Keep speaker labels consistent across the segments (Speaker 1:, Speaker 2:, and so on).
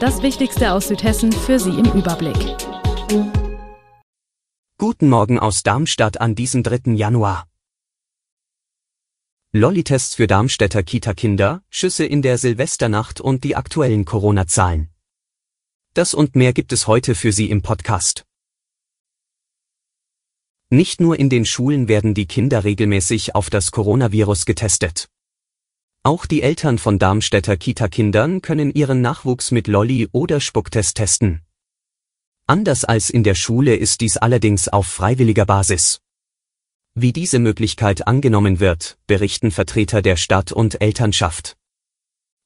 Speaker 1: Das Wichtigste aus Südhessen für Sie im Überblick.
Speaker 2: Guten Morgen aus Darmstadt an diesem 3. Januar. Lolli-Tests für Darmstädter Kita-Kinder, Schüsse in der Silvesternacht und die aktuellen Corona-Zahlen. Das und mehr gibt es heute für Sie im Podcast. Nicht nur in den Schulen werden die Kinder regelmäßig auf das Coronavirus getestet. Auch die Eltern von Darmstädter Kita-Kindern können ihren Nachwuchs mit Lolli oder Spucktest testen. Anders als in der Schule ist dies allerdings auf freiwilliger Basis. Wie diese Möglichkeit angenommen wird, berichten Vertreter der Stadt und Elternschaft.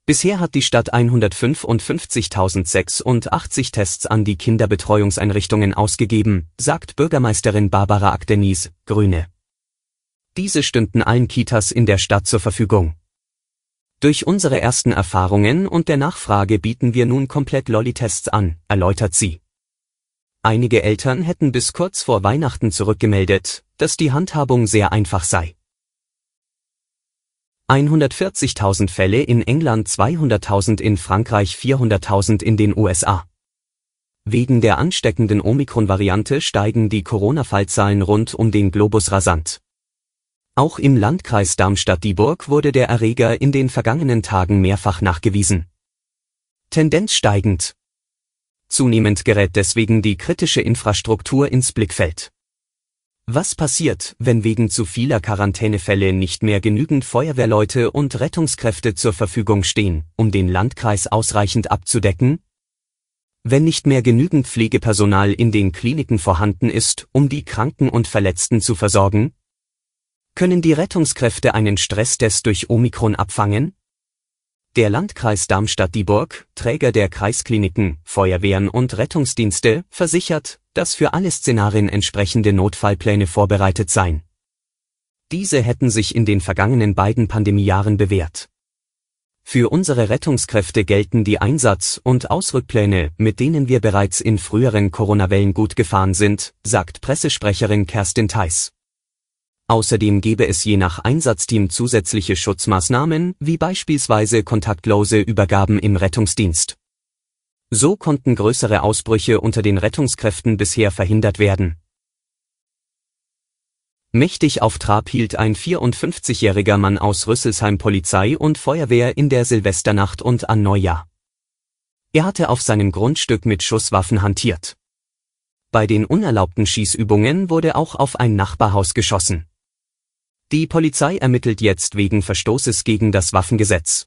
Speaker 2: Bisher hat die Stadt 155.086 Tests an die Kinderbetreuungseinrichtungen ausgegeben, sagt Bürgermeisterin Barbara Akdenis, Grüne. Diese stünden allen Kitas in der Stadt zur Verfügung. Durch unsere ersten Erfahrungen und der Nachfrage bieten wir nun komplett Lolli-Tests an, erläutert sie. Einige Eltern hätten bis kurz vor Weihnachten zurückgemeldet, dass die Handhabung sehr einfach sei. 140.000 Fälle in England 200.000 in Frankreich 400.000 in den USA. Wegen der ansteckenden Omikron-Variante steigen die Corona-Fallzahlen rund um den Globus rasant. Auch im Landkreis Darmstadt-Dieburg wurde der Erreger in den vergangenen Tagen mehrfach nachgewiesen. Tendenz steigend. Zunehmend gerät deswegen die kritische Infrastruktur ins Blickfeld. Was passiert, wenn wegen zu vieler Quarantänefälle nicht mehr genügend Feuerwehrleute und Rettungskräfte zur Verfügung stehen, um den Landkreis ausreichend abzudecken? Wenn nicht mehr genügend Pflegepersonal in den Kliniken vorhanden ist, um die Kranken und Verletzten zu versorgen? Können die Rettungskräfte einen Stresstest durch Omikron abfangen? Der Landkreis Darmstadt-Dieburg, Träger der Kreiskliniken, Feuerwehren und Rettungsdienste, versichert, dass für alle Szenarien entsprechende Notfallpläne vorbereitet seien. Diese hätten sich in den vergangenen beiden Pandemiejahren bewährt. Für unsere Rettungskräfte gelten die Einsatz- und Ausrückpläne, mit denen wir bereits in früheren Corona-Wellen gut gefahren sind, sagt Pressesprecherin Kerstin Theiss. Außerdem gebe es je nach Einsatzteam zusätzliche Schutzmaßnahmen, wie beispielsweise kontaktlose Übergaben im Rettungsdienst. So konnten größere Ausbrüche unter den Rettungskräften bisher verhindert werden. Mächtig auf Trab hielt ein 54-jähriger Mann aus Rüsselsheim Polizei und Feuerwehr in der Silvesternacht und an Neujahr. Er hatte auf seinem Grundstück mit Schusswaffen hantiert. Bei den unerlaubten Schießübungen wurde auch auf ein Nachbarhaus geschossen. Die Polizei ermittelt jetzt wegen Verstoßes gegen das Waffengesetz.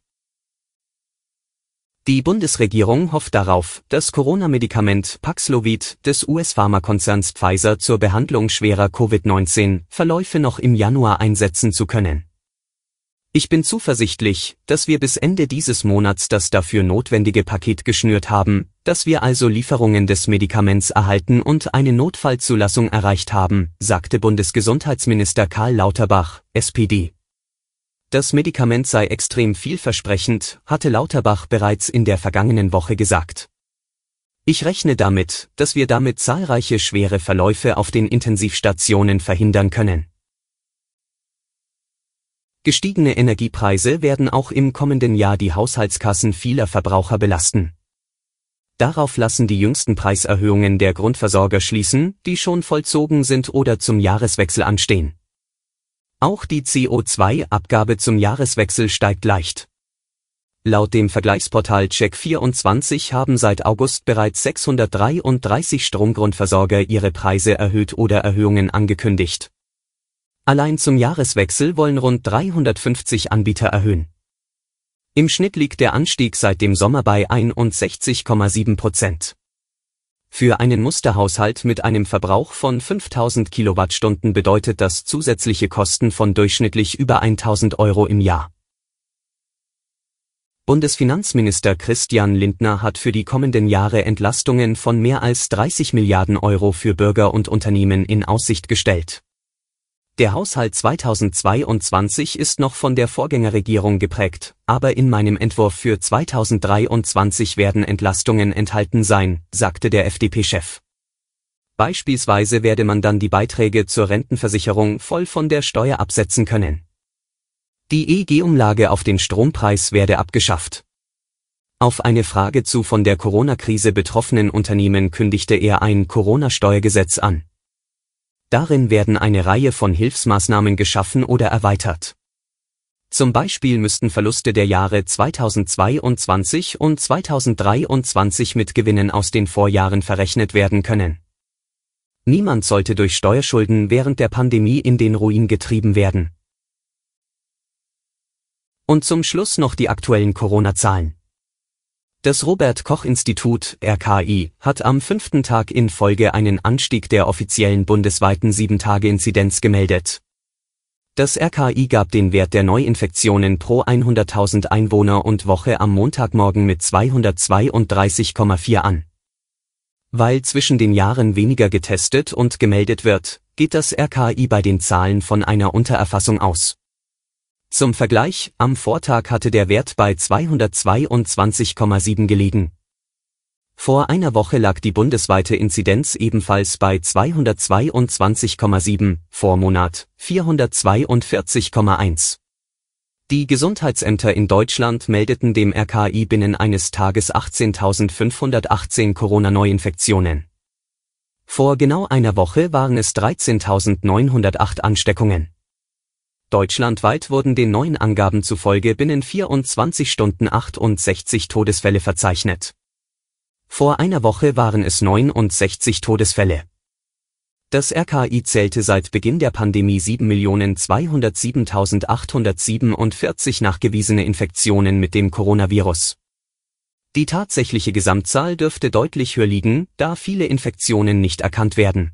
Speaker 2: Die Bundesregierung hofft darauf, das Corona-Medikament Paxlovid des US-Pharmakonzerns Pfizer zur Behandlung schwerer Covid-19-Verläufe noch im Januar einsetzen zu können. Ich bin zuversichtlich, dass wir bis Ende dieses Monats das dafür notwendige Paket geschnürt haben, dass wir also Lieferungen des Medikaments erhalten und eine Notfallzulassung erreicht haben, sagte Bundesgesundheitsminister Karl Lauterbach, SPD. Das Medikament sei extrem vielversprechend, hatte Lauterbach bereits in der vergangenen Woche gesagt. Ich rechne damit, dass wir damit zahlreiche schwere Verläufe auf den Intensivstationen verhindern können. Gestiegene Energiepreise werden auch im kommenden Jahr die Haushaltskassen vieler Verbraucher belasten. Darauf lassen die jüngsten Preiserhöhungen der Grundversorger schließen, die schon vollzogen sind oder zum Jahreswechsel anstehen. Auch die CO2-Abgabe zum Jahreswechsel steigt leicht. Laut dem Vergleichsportal Check24 haben seit August bereits 633 Stromgrundversorger ihre Preise erhöht oder Erhöhungen angekündigt. Allein zum Jahreswechsel wollen rund 350 Anbieter erhöhen. Im Schnitt liegt der Anstieg seit dem Sommer bei 61,7 Prozent. Für einen Musterhaushalt mit einem Verbrauch von 5000 Kilowattstunden bedeutet das zusätzliche Kosten von durchschnittlich über 1000 Euro im Jahr. Bundesfinanzminister Christian Lindner hat für die kommenden Jahre Entlastungen von mehr als 30 Milliarden Euro für Bürger und Unternehmen in Aussicht gestellt. Der Haushalt 2022 ist noch von der Vorgängerregierung geprägt, aber in meinem Entwurf für 2023 werden Entlastungen enthalten sein, sagte der FDP-Chef. Beispielsweise werde man dann die Beiträge zur Rentenversicherung voll von der Steuer absetzen können. Die EEG-Umlage auf den Strompreis werde abgeschafft. Auf eine Frage zu von der Corona-Krise betroffenen Unternehmen kündigte er ein Corona-Steuergesetz an. Darin werden eine Reihe von Hilfsmaßnahmen geschaffen oder erweitert. Zum Beispiel müssten Verluste der Jahre 2022 und 2023 mit Gewinnen aus den Vorjahren verrechnet werden können. Niemand sollte durch Steuerschulden während der Pandemie in den Ruin getrieben werden. Und zum Schluss noch die aktuellen Corona-Zahlen. Das Robert Koch Institut RKI hat am fünften Tag in Folge einen Anstieg der offiziellen bundesweiten 7-Tage-Inzidenz gemeldet. Das RKI gab den Wert der Neuinfektionen pro 100.000 Einwohner und Woche am Montagmorgen mit 232,4 an. Weil zwischen den Jahren weniger getestet und gemeldet wird, geht das RKI bei den Zahlen von einer Untererfassung aus. Zum Vergleich, am Vortag hatte der Wert bei 222,7 gelegen. Vor einer Woche lag die bundesweite Inzidenz ebenfalls bei 222,7, Vormonat 442,1. Die Gesundheitsämter in Deutschland meldeten dem RKI binnen eines Tages 18.518 Corona-Neuinfektionen. Vor genau einer Woche waren es 13.908 Ansteckungen. Deutschlandweit wurden den neuen Angaben zufolge binnen 24 Stunden 68 Todesfälle verzeichnet. Vor einer Woche waren es 69 Todesfälle. Das RKI zählte seit Beginn der Pandemie 7.207.847 nachgewiesene Infektionen mit dem Coronavirus. Die tatsächliche Gesamtzahl dürfte deutlich höher liegen, da viele Infektionen nicht erkannt werden.